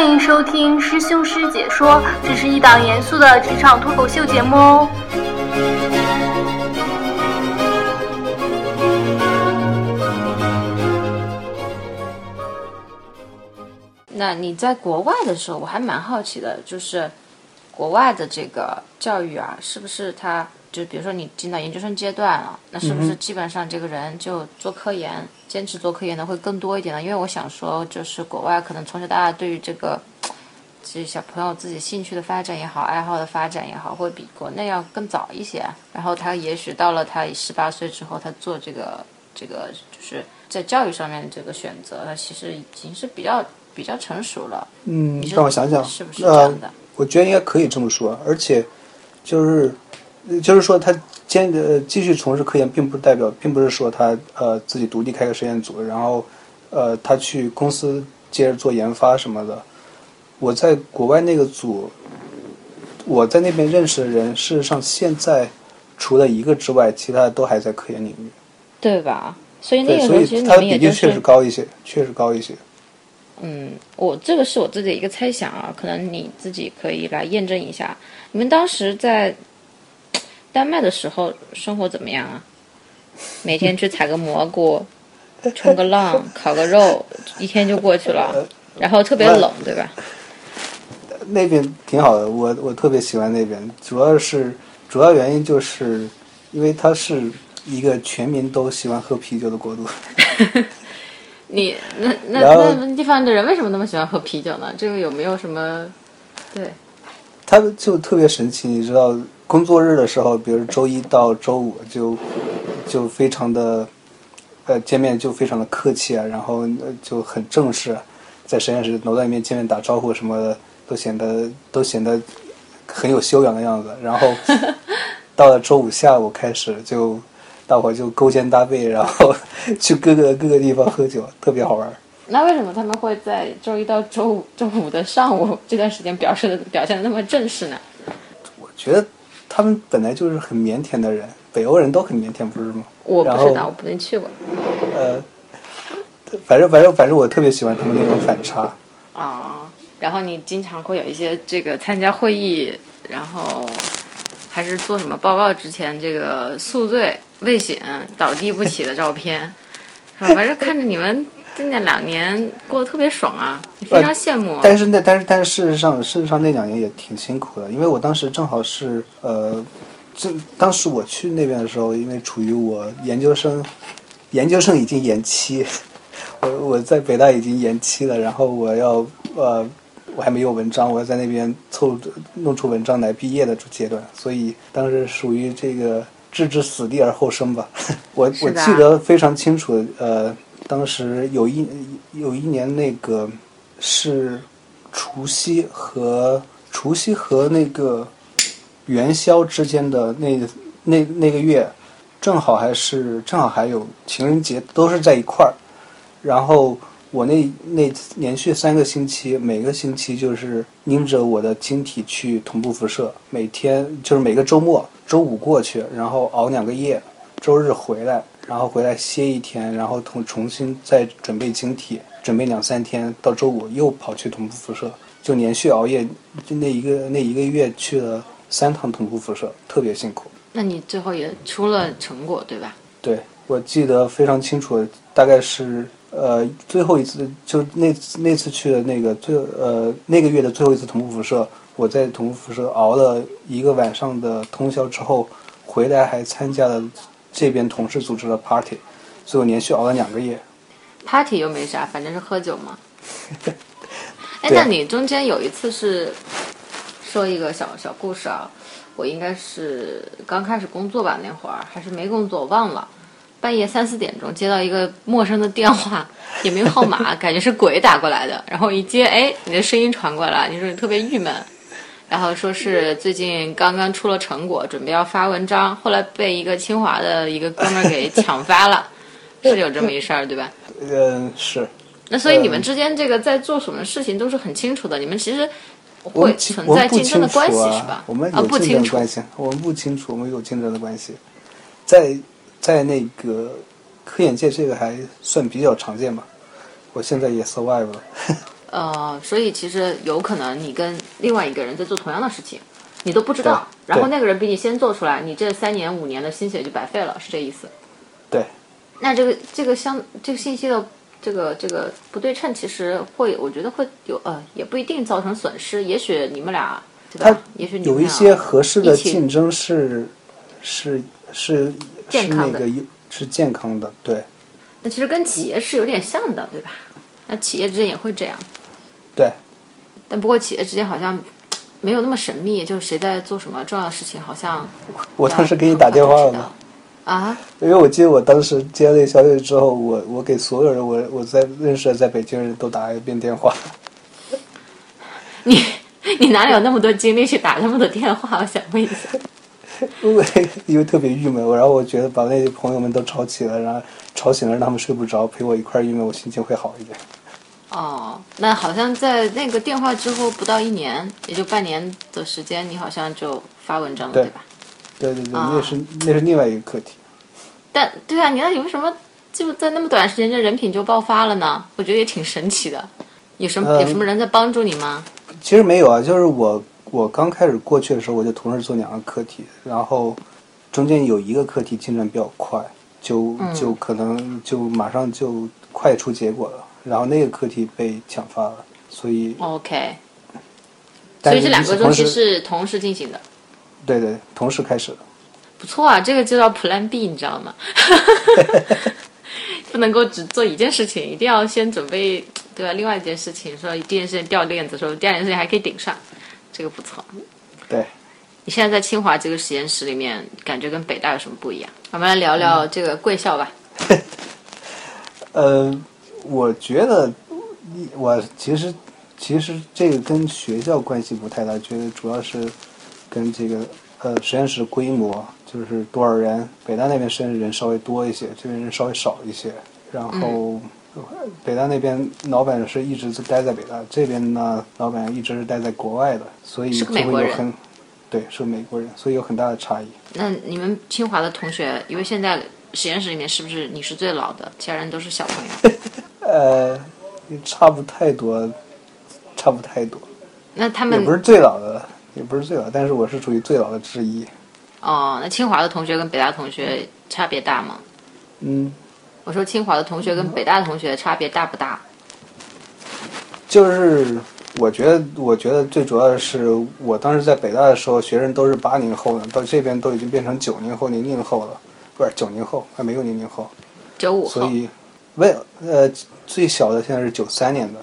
欢迎收听师兄师姐说，这是一档严肃的职场脱口秀节目哦。那你在国外的时候，我还蛮好奇的，就是国外的这个教育啊，是不是他就比如说你进到研究生阶段了，那是不是基本上这个人就做科研，坚持做科研的会更多一点呢？因为我想说，就是国外可能从小到大对于这个这小朋友自己兴趣的发展也好，爱好的发展也好，会比国内要更早一些。然后他也许到了他十八岁之后，他做这个这个就是在教育上面这个选择，他其实已经是比较。比较成熟了，嗯你，让我想想，是不是这样的呃？我觉得应该可以这么说，而且就是就是说，他坚呃继续从事科研，并不代表，并不是说他呃自己独立开个实验组，然后呃他去公司接着做研发什么的。我在国外那个组，我在那边认识的人，事实上现在除了一个之外，其他的都还在科研领域。对吧？所以那个时候其实你以他的们也就比例确实，高一些，确实高一些。嗯，我这个是我自己的一个猜想啊，可能你自己可以来验证一下。你们当时在丹麦的时候生活怎么样啊？每天去采个蘑菇，冲个浪，烤个肉，一天就过去了，然后特别冷，对吧？那边挺好的，我我特别喜欢那边，主要是主要原因就是因为它是一个全民都喜欢喝啤酒的国度。你那那那地方的人为什么那么喜欢喝啤酒呢？这个有没有什么？对，它就特别神奇，你知道，工作日的时候，比如周一到周五就就非常的呃见面就非常的客气啊，然后呃就很正式，在实验室楼道里面见面打招呼什么的，都显得都显得很有修养的样子。然后 到了周五下午开始就。大伙就勾肩搭背，然后去各个各个地方喝酒，特别好玩。那为什么他们会在周一到周五周五的上午这段时间表示的表现的那么正式呢？我觉得他们本来就是很腼腆的人，北欧人都很腼腆，不是吗？我不知道，我不能去过呃，反正反正反正我特别喜欢他们那种反差。啊。然后你经常会有一些这个参加会议，然后还是做什么报告之前，这个宿醉未醒、倒地不起的照片，反正看着你们今年两年过得特别爽啊，非常羡慕。但是那但是但是事实上事实上那两年也挺辛苦的，因为我当时正好是呃，这当时我去那边的时候，因为处于我研究生研究生已经延期，我我在北大已经延期了，然后我要呃。我还没有文章，我要在那边凑弄出文章来毕业的阶段，所以当时属于这个置之死地而后生吧。我我记得非常清楚，呃，当时有一有一年那个是除夕和除夕和那个元宵之间的那那那个月，正好还是正好还有情人节，都是在一块儿，然后。我那那连续三个星期，每个星期就是拎着我的晶体去同步辐射，每天就是每个周末，周五过去，然后熬两个夜，周日回来，然后回来歇一天，然后重重新再准备晶体，准备两三天，到周五又跑去同步辐射，就连续熬夜，就那一个那一个月去了三趟同步辐射，特别辛苦。那你最后也出了成果，对吧？对，我记得非常清楚，大概是。呃，最后一次就那次那次去的那个最呃那个月的最后一次同步辐射，我在同步辐射熬了一个晚上的通宵之后，回来还参加了这边同事组织了 party，所以我连续熬了两个月。party 又没啥，反正是喝酒嘛。哎，那你中间有一次是说一个小小故事啊？我应该是刚开始工作吧，那会儿还是没工作，我忘了。半夜三四点钟接到一个陌生的电话，也没有号码，感觉是鬼打过来的。然后一接，哎，你的声音传过来，你说你特别郁闷，然后说是最近刚刚出了成果，准备要发文章，后来被一个清华的一个哥们儿给抢发了，是有这么一事儿，对吧？嗯，是。那所以你们之间这个在做什么事情都是很清楚的，你们其实会存在竞争的关系啊是吧？我们啊，有竞争不清楚的关系，我们不清楚，我们有竞争的关系，在在那个科研界这个还算比较常见吧。我现在也 survive 了。呃，所以其实有可能你跟另外一个人在做同样的事情，你都不知道，然后那个人比你先做出来，你这三年五年的心血就白费了，是这意思？对，那这个这个相这个信息的这个这个不对称，其实会我觉得会有呃，也不一定造成损失，也许你们俩对吧它？也许你们有一些合适的竞争是是是是那个有是健康的，对那其实跟企业是有点像的，对吧？那企业之间也会这样，对。但不过企业之间好像没有那么神秘，就是谁在做什么重要的事情，好像我当时给你打电话了吗？啊，因为我记得我当时接到那个消息之后，我我给所有人，我我在认识的在北京人都打了一遍电话。你你哪里有那么多精力去打那么多电话？我想问一下。因为因为特别郁闷，我然后我觉得把那些朋友们都吵起了，然后吵醒了，让他们睡不着，陪我一块儿郁闷，我心情会好一点。哦，那好像在那个电话之后不到一年，也就半年的时间，你好像就发文章了，对对吧？对对对，啊那是那是另外一个课题。但对啊，你那你为什么就在那么短时间，这人品就爆发了呢？我觉得也挺神奇的。有什么、嗯有什么人在帮助你吗？其实没有啊，就是我我刚开始过去的时候，我就同时做两个课题，然后中间有一个课题进展比较快，就嗯就可能就马上就快出结果了，然后那个课题被抢发了，所以 OK，所以这两个东西是同时进行的，对对同时开始的。不错啊，这个就叫 Plan B，你知道吗？不能够只做一件事情，一定要先准备，对吧？另外一件事情，说第一件事情掉链子，说第二件事情还可以顶上，这个不错。对，你现在在清华这个实验室里面，感觉跟北大有什么不一样？我们来聊聊这个贵校吧。呃，我觉得我其实其实这个跟学校关系不太大，觉得主要是跟这个呃实验室规模，就是多少人。北大那边实验室人稍微多一些，这边人稍微少一些。然后、北大那边老板是一直待在北大，这边呢老板一直是待在国外的，所以是就会有很对是个美国人，所以有很大的差异。那你们清华的同学，因为现在实验室里面是不是你是最老的，其他人都是小朋友？呃，差不太多，差不太多。那他们也不是最老的，也不是最老，但是我是属于最老的之一。哦，那清华的同学跟北大同学差别大吗？嗯，我说清华的同学跟北大的同学差别大不大？就是我觉得，我觉得最主要的是，我当时在北大的时候，学生都是八零后的，到这边都已经变成九零后、零零后了，不是九零后，还没有零零后，九五后所以，为呃最小的现在是九三年的，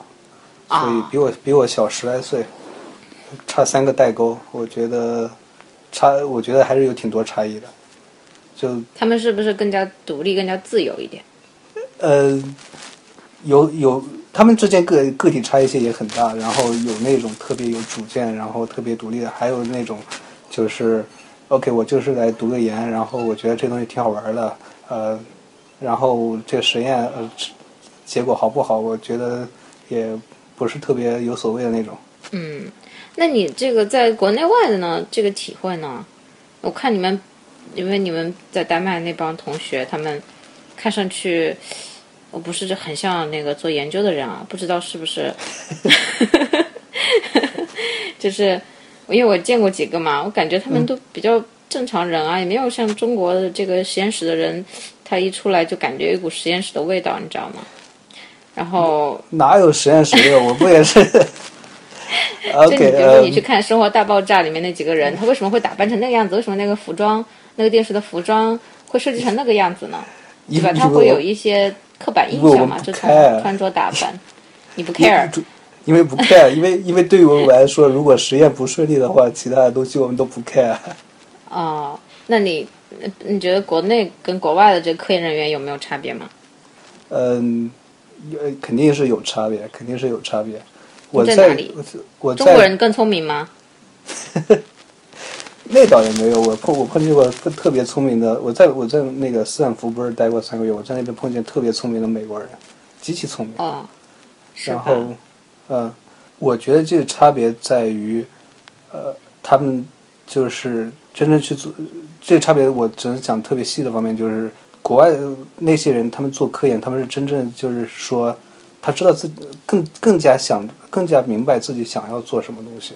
所以啊比我比我小十来岁，差三个代沟，我觉得差，我觉得还是有挺多差异的，就他们是不是更加独立、更加自由一点？呃，有有，他们之间个个体差异性也很大，然后有那种特别有主见，然后特别独立的，还有那种就是，OK，我就是来读个研，然后我觉得这东西挺好玩的，呃，然后这个实验呃结果好不好，我觉得也不是特别有所谓的那种。嗯，那你这个在国内外的呢？这个体会呢？我看你们，因为你们在丹麦那帮同学，他们看上去，我不是很像那个做研究的人啊，不知道是不是，就是因为我见过几个嘛，我感觉他们都比较正常人啊，也没有像中国的这个实验室的人，他一出来就感觉有一股实验室的味道，你知道吗？然后哪有实验室的？我不也是 就你比如说呃你，去看《生活大爆炸》里面那几个人，他为什么会打扮成那个样子？为什么那个服装、那个电视的服装会设计成那个样子呢？对吧？他会有一些刻板印象嘛，就从穿着打扮，你不 care 因为不 care，因为因为对于我来说，如果实验不顺利的话，其他的东西我们都不 care。哦？那你你觉得国内跟国外的这个科研人员有没有差别吗？嗯，有肯定是有差别，肯定是有差别。我在哪里我我中国人更聪明吗？那倒也没有，我碰我碰见过特特别聪明的。我在我在那个斯坦福不是待过三个月，我在那边碰见特别聪明的美国人，极其聪明。哦，然后，呃，我觉得这个差别在于，呃，他们就是真正去做这差别，我只能讲特别细的方面，就是国外那些人，他们做科研，他们是真正就是说，他知道自己更更加想更加明白自己想要做什么东西。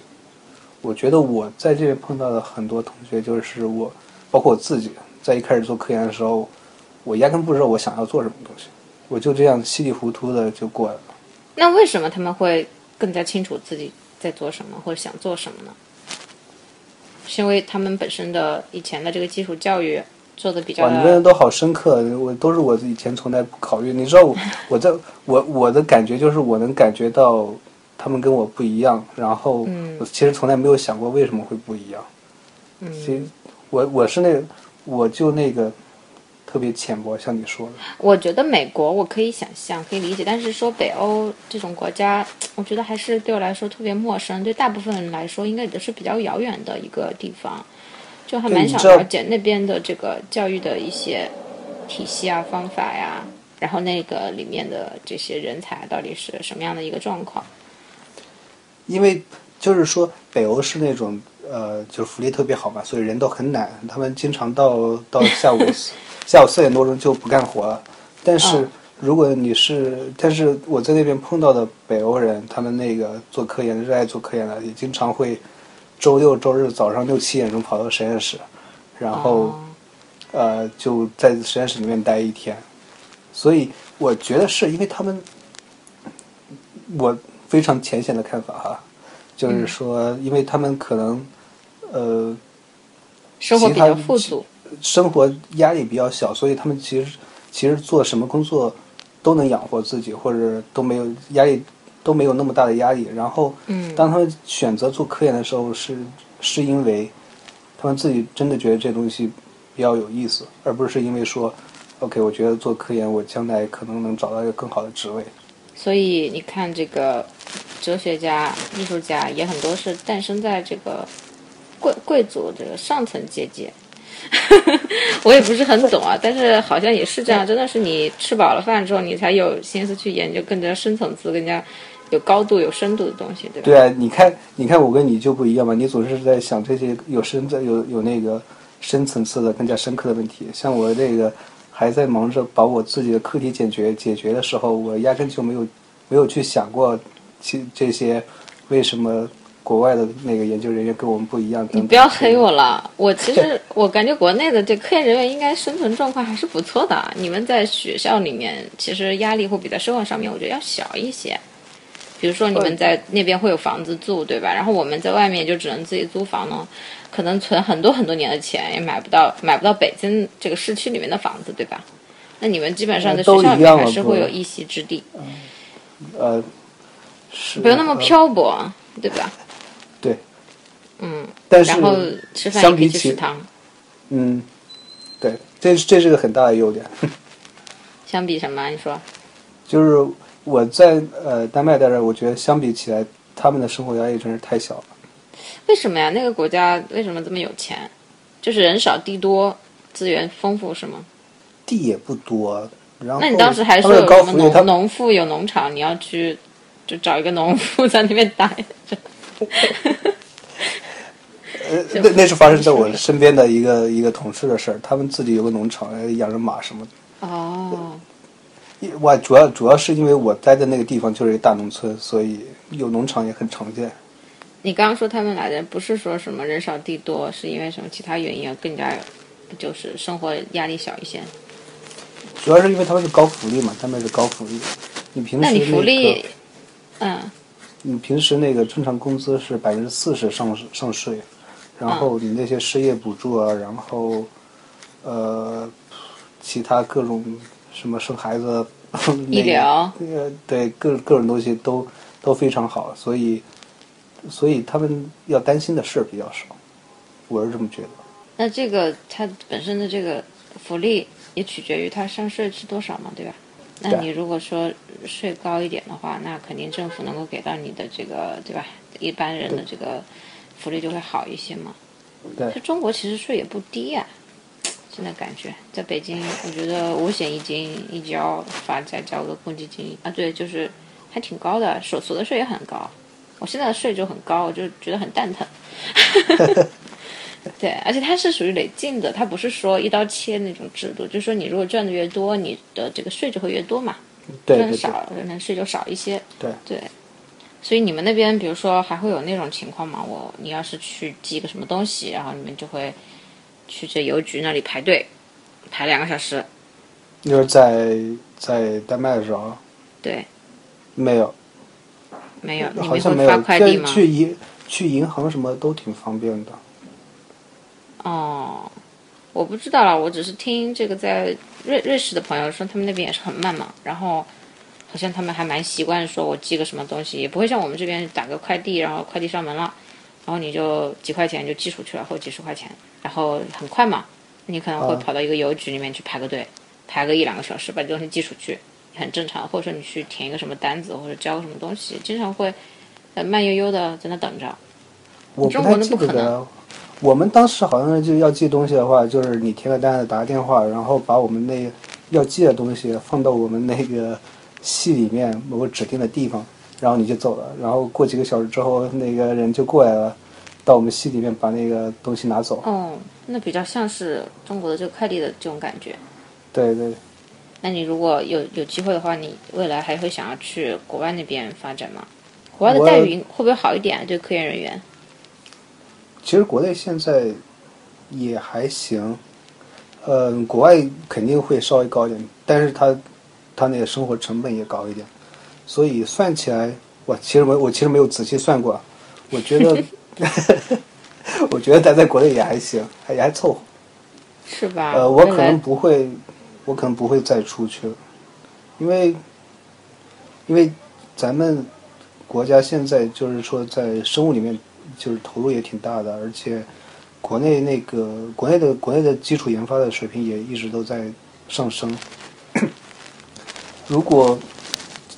我觉得我在这边碰到的很多同学，就是我，包括我自己，在一开始做科研的时候，我压根不知道我想要做什么东西，我就这样稀里糊涂的就过来了。那为什么他们会更加清楚自己在做什么或者想做什么呢？是因为他们本身的以前的这个基础教育做的比较哇，你问的都好深刻，我都是我以前从来不考虑。你知道我我在我我的感觉就是我能感觉到他们跟我不一样，然后我其实从来没有想过为什么会不一样。嗯，其实我我是那个我就那个特别浅薄，像你说的。我觉得美国我可以想象，可以理解，但是说北欧这种国家，我觉得还是对我来说特别陌生，对大部分人来说应该也是比较遥远的一个地方，就还蛮想了解那边的这个教育的一些体系啊、方法呀，然后那个里面的这些人才到底是什么样的一个状况。因为就是说北欧是那种呃，就是福利特别好嘛，所以人都很懒，他们经常到到下午四 下午四点多钟就不干活了。但是嗯如果你是，但是我在那边碰到的北欧人，他们那个做科研的、热爱做科研的，也经常会周六周日早上六七点钟跑到实验室，然后、哦呃就在实验室里面待一天。所以我觉得是因为他们，我非常浅显的看法哈，就是说，因为他们可能呃生活比较富足，生活压力比较小，所以他们其实其实做什么工作都能养活自己，或者都没有压力，都没有那么大的压力。然后，嗯当他们选择做科研的时候，是是因为他们自己真的觉得这东西比较有意思，而不是因为说，OK，我觉得做科研我将来可能能找到一个更好的职位。所以你看，这个哲学家、艺术家也很多是诞生在这个贵贵族这个上层阶级。我也不是很懂啊，但是好像也是这样，真的是你吃饱了饭之后，你才有心思去研究更加深层次、更加有高度、有深度的东西，对吧？对啊，你看，你看我跟你就不一样嘛，你总是在想这些有深、有有那个深层次的、更加深刻的问题。像我这个还在忙着把我自己的课题解决解决的时候，我压根就没有没有去想过其这些为什么国外的那个研究人员跟我们不一样等等。你不要黑我了，我其实 我感觉国内的这科研人员应该生存状况还是不错的啊。你们在学校里面，其实压力会比在社会上面，我觉得要小一些。比如说你们在那边会有房子住，对吧？然后我们在外面就只能自己租房呢，可能存很多很多年的钱也买不到买不到北京这个市区里面的房子，对吧？那你们基本上在学校里面还是会有一席之地，呃，是不用那么呃漂泊，对吧？然后吃饭相比起食堂。嗯，对，这是这是个很大的优点。相比什么？你说？就是我在呃丹麦待着，我觉得相比起来，他们的生活压力真是太小了。为什么呀？那个国家为什么这么有钱？就是人少地多，资源丰富是吗？地也不多，然后那你当时还说有什么的高福利，他农农妇有农场，你要去就找一个农妇在那边待着。呃 那那是发生在我身边的一个一个同事的事儿，他们自己有个农场，呃养着马什么的。哦，我主要主要是因为我待的那个地方就是一个大农村，所以有农场也很常见。你刚刚说他们来的不是说什么人少地多，是因为什么其他原因啊？更加就是生活压力小一些。主要是因为他们是高福利嘛，他们是高福利。你平时那你福利，嗯，你平时那个正常工资是百分之四十上上税，然后你那些失业补助啊，然后呃其他各种什么生孩子、医疗呃对各各种东西都都非常好，所以所以他们要担心的事儿比较少，我是这么觉得。那这个它本身的这个福利也取决于它上税是多少嘛，对吧？那你如果说税高一点的话，那肯定政府能够给到你的这个，对吧？一般人的这个福利就会好一些嘛。对就中国其实税也不低呀、现在感觉在北京，我觉得五险一金一交发再交个公积金啊，对，就是还挺高的，所所得税也很高。我现在的税就很高，我就觉得很蛋疼。对，而且它是属于累进的，它不是说一刀切那种制度，就是说你如果赚的越多，你的这个税就会越多嘛。对对对人少，人事就少一些。对对，所以你们那边，比如说还会有那种情况吗？我你要是去寄个什么东西，然后你们就会去这邮局那里排队，排两个小时。就是在在丹麦的时候对，没有，没有，你好们会发像没有。去快递吗？去银去银行什么都挺方便的。哦，我不知道了，我只是听这个在瑞瑞士的朋友说，他们那边也是很慢嘛，然后好像他们还蛮习惯说，我寄个什么东西，也不会像我们这边打个快递，然后快递上门了，然后你就几块钱就寄出去了，或几十块钱，然后很快嘛，你可能会啊跑到一个邮局里面去排个队，排个一两个小时把这东西寄出去，很正常，或者说你去填一个什么单子或者交个什么东西，经常会呃慢悠悠的在那等着。我不太记那不可能得了。我们当时好像就要寄东西的话，就是你填个单子，打个电话，然后把我们那要寄的东西放到我们那个系里面某个指定的地方，然后你就走了。然后过几个小时之后，那个人就过来了，到我们系里面把那个东西拿走。哦，那比较像是中国的这个快递的这种感觉。对对，那你如果有有机会的话，你未来还会想要去国外那边发展吗？国外的待遇会不会好一点？对科研人员？其实国内现在也还行，嗯、国外肯定会稍微高一点，但是它它那个生活成本也高一点，所以算起来，我其实没我其实没有仔细算过，我觉得 我觉得待在国内也还行，还也还凑合。是吧？呃，我可能不会，我可能不会再出去了，因为因为咱们国家现在就是说在生物里面就是投入也挺大的，而且国内那个国内的国内的基础研发的水平也一直都在上升。如果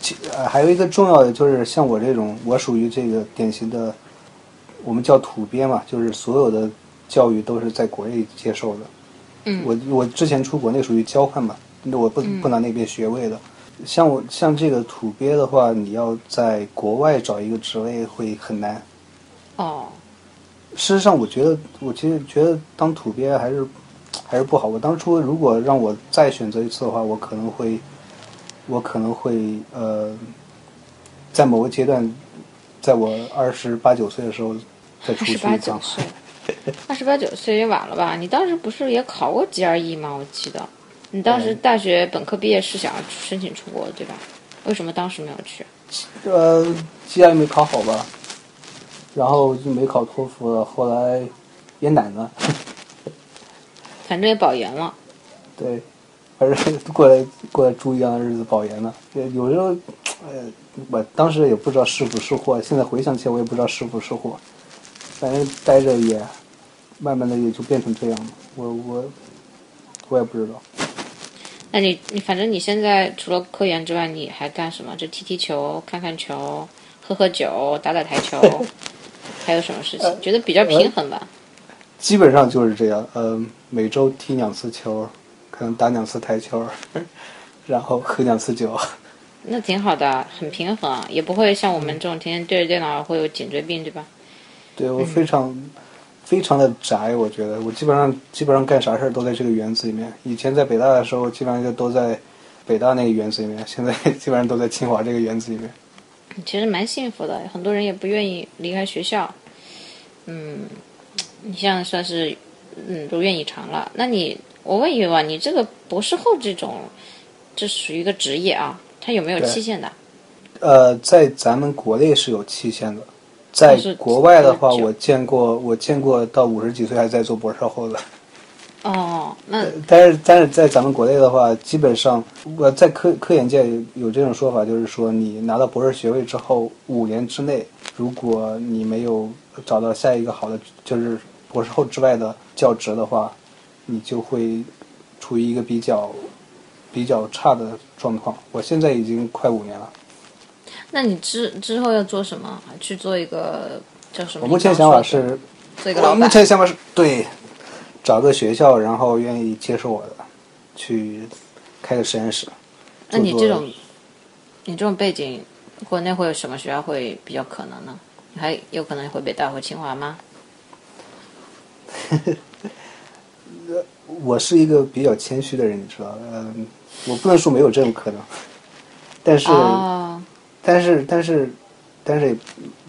其呃还有一个重要的就是像我这种，我属于这个典型的，我们叫土鳖嘛，就是所有的教育都是在国内接受的。嗯我我之前出国那属于交换嘛，那我不不拿那边学位的。像我像这个土鳖的话，你要在国外找一个职位会很难。哦，事实上，我觉得我其实觉得当土鳖还是还是不好。我当初如果让我再选择一次的话，我可能会我可能会呃，在某个阶段，在我二十八九岁的时候再出二十八。九岁，二十八九岁也晚了吧？你当时不是也考过 GRE 吗？我记得你当时大学本科毕业是想要申请出国对吧？为什么当时没有去？呃，既然没考好吧，然后就没考托福了，后来也懒了，反正也保研了。对，反正过来过来猪一样的日子保研了。有有时候，呃，我当时也不知道是福是祸，现在回想起来我也不知道是福是祸，反正待着也，慢慢的也就变成这样了。我我我也不知道。那你你反正你现在除了科研之外，你还干什么？就踢踢球、看看球、喝喝酒、打打台球，还有什么事情？觉得比较平衡吧？基本上就是这样，呃，每周踢两次球，可能打两次台球，然后喝两次酒。那挺好的，很平衡，啊，也不会像我们这种天天对着电脑会有颈椎病，对吧？对我非常、非常的宅，我觉得我基本上基本上干啥事儿都在这个园子里面。以前在北大的时候，基本上就都在北大那个园子里面，现在基本上都在清华这个园子里面。其实蛮幸福的，很多人也不愿意离开学校。嗯，你像算是嗯如愿以偿了。那你我问一问吧，你这个博士后这种，这属于一个职业啊，它有没有期限的？呃，在咱们国内是有期限的，在国外的话，我见过我见过到五十几岁还在做博士后的。哦，那但是但是在咱们国内的话，基本上我在科科研界有有这种说法，就是说你拿到博士学位之后，五年之内，如果你没有找到下一个好的，就是博士后之外的教职的话，你就会处于一个比较比较差的状况。我现在已经快五年了，那你之之后要做什么？去做一个叫什么？我目前想法是，我目做一个老板。前想法是对，找个学校，然后愿意接受我的，去开个实验室。那你这种，你这种背景，国内会有什么学校会比较可能呢？你还有可能会北大或清华吗？我是一个比较谦虚的人，你知道，嗯、我不能说没有这种可能。但是、哦，但是但是但是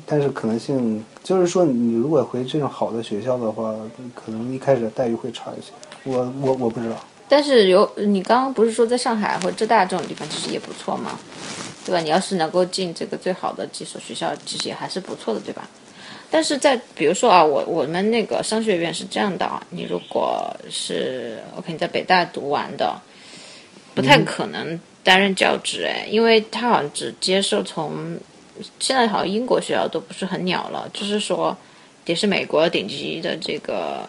但是可能性就是说，你如果回这种好的学校的话，可能一开始待遇会差一些。我我我不知道。但是有你刚刚不是说在上海或者浙大这种地方其实也不错吗？对吧？你要是能够进这个最好的几所学校，其实也还是不错的，对吧？但是在比如说啊，我我们那个商学院是这样的啊，你如果是 OK 你在北大读完的，不太可能担任教职哎，因为他好像只接受从现在好像英国学校都不是很鸟了，就是说也是美国顶级的这个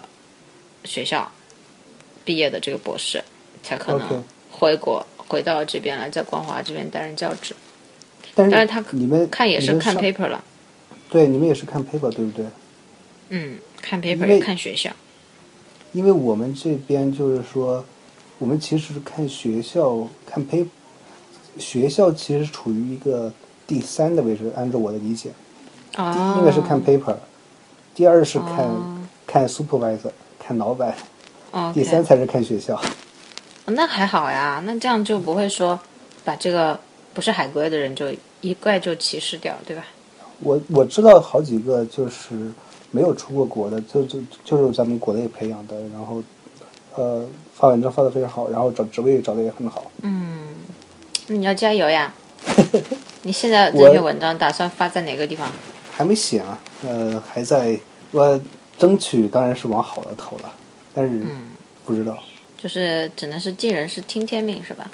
学校毕业的这个博士才可能回国回到这边来，在光华这边担任教职。但是他你们看也是看 paper 了，对，你们也是看 paper 对不对？嗯，看 paper 看学校。因为我们这边就是说，我们其实是看学校看 paper，学校其实处于一个第三的位置，按照我的理解，第应该是看 paper，第二是看、哦看 supervisor，看老板，哦，第三才是看学校。那还好呀，那这样就不会说把这个不是海归的人就一概就歧视掉，对吧？我我知道好几个就是没有出过国的，就就就是咱们国内培养的，然后呃发文章发的非常好，然后找职位找的也很好。那你要加油呀！你现在这我篇文章打算发在哪个地方？还没写啊，呃，还在我争取当然是往好的投了，但是不知道、就是只能是尽人事听天命，是吧？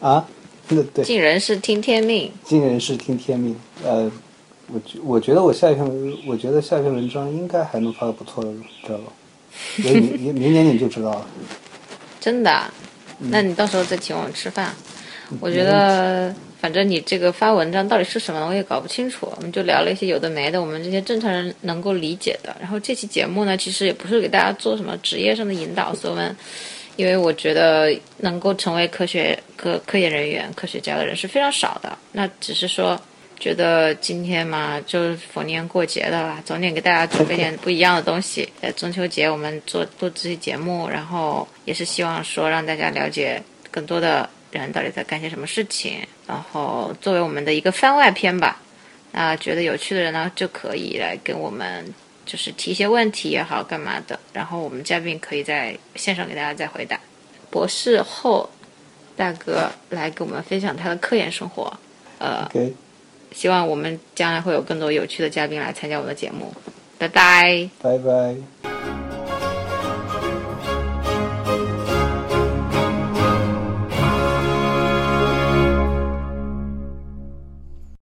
啊。那对，尽人事听天命。尽人事听天命。呃，我觉我觉得我下一篇文，我觉得下一篇文章应该还能发个不错的，知道吧？明明明年你就知道了。真的啊？那你到时候再请我们吃饭。我觉得，反正你这个发文章到底是什么，我也搞不清楚。我们就聊了一些有的没的，我们这些正常人能够理解的。然后这期节目呢，其实也不是给大家做什么职业上的引导，所以我们，因为我觉得能够成为科学科科研人员、科学家的人是非常少的。那只是说，觉得今天嘛，就是逢年过节的啦，总得给大家准备点不一样的东西。在中秋节，我们做录这期节目，然后也是希望说让大家了解更多的人到底在干些什么事情，然后作为我们的一个番外篇吧。那觉得有趣的人呢，就可以来跟我们就是提一些问题也好，干嘛的。然后我们嘉宾可以在线上给大家再回答。博士后大哥来给我们分享他的科研生活。呃，希望我们将来会有更多有趣的嘉宾来参加我的节目。拜拜。拜拜。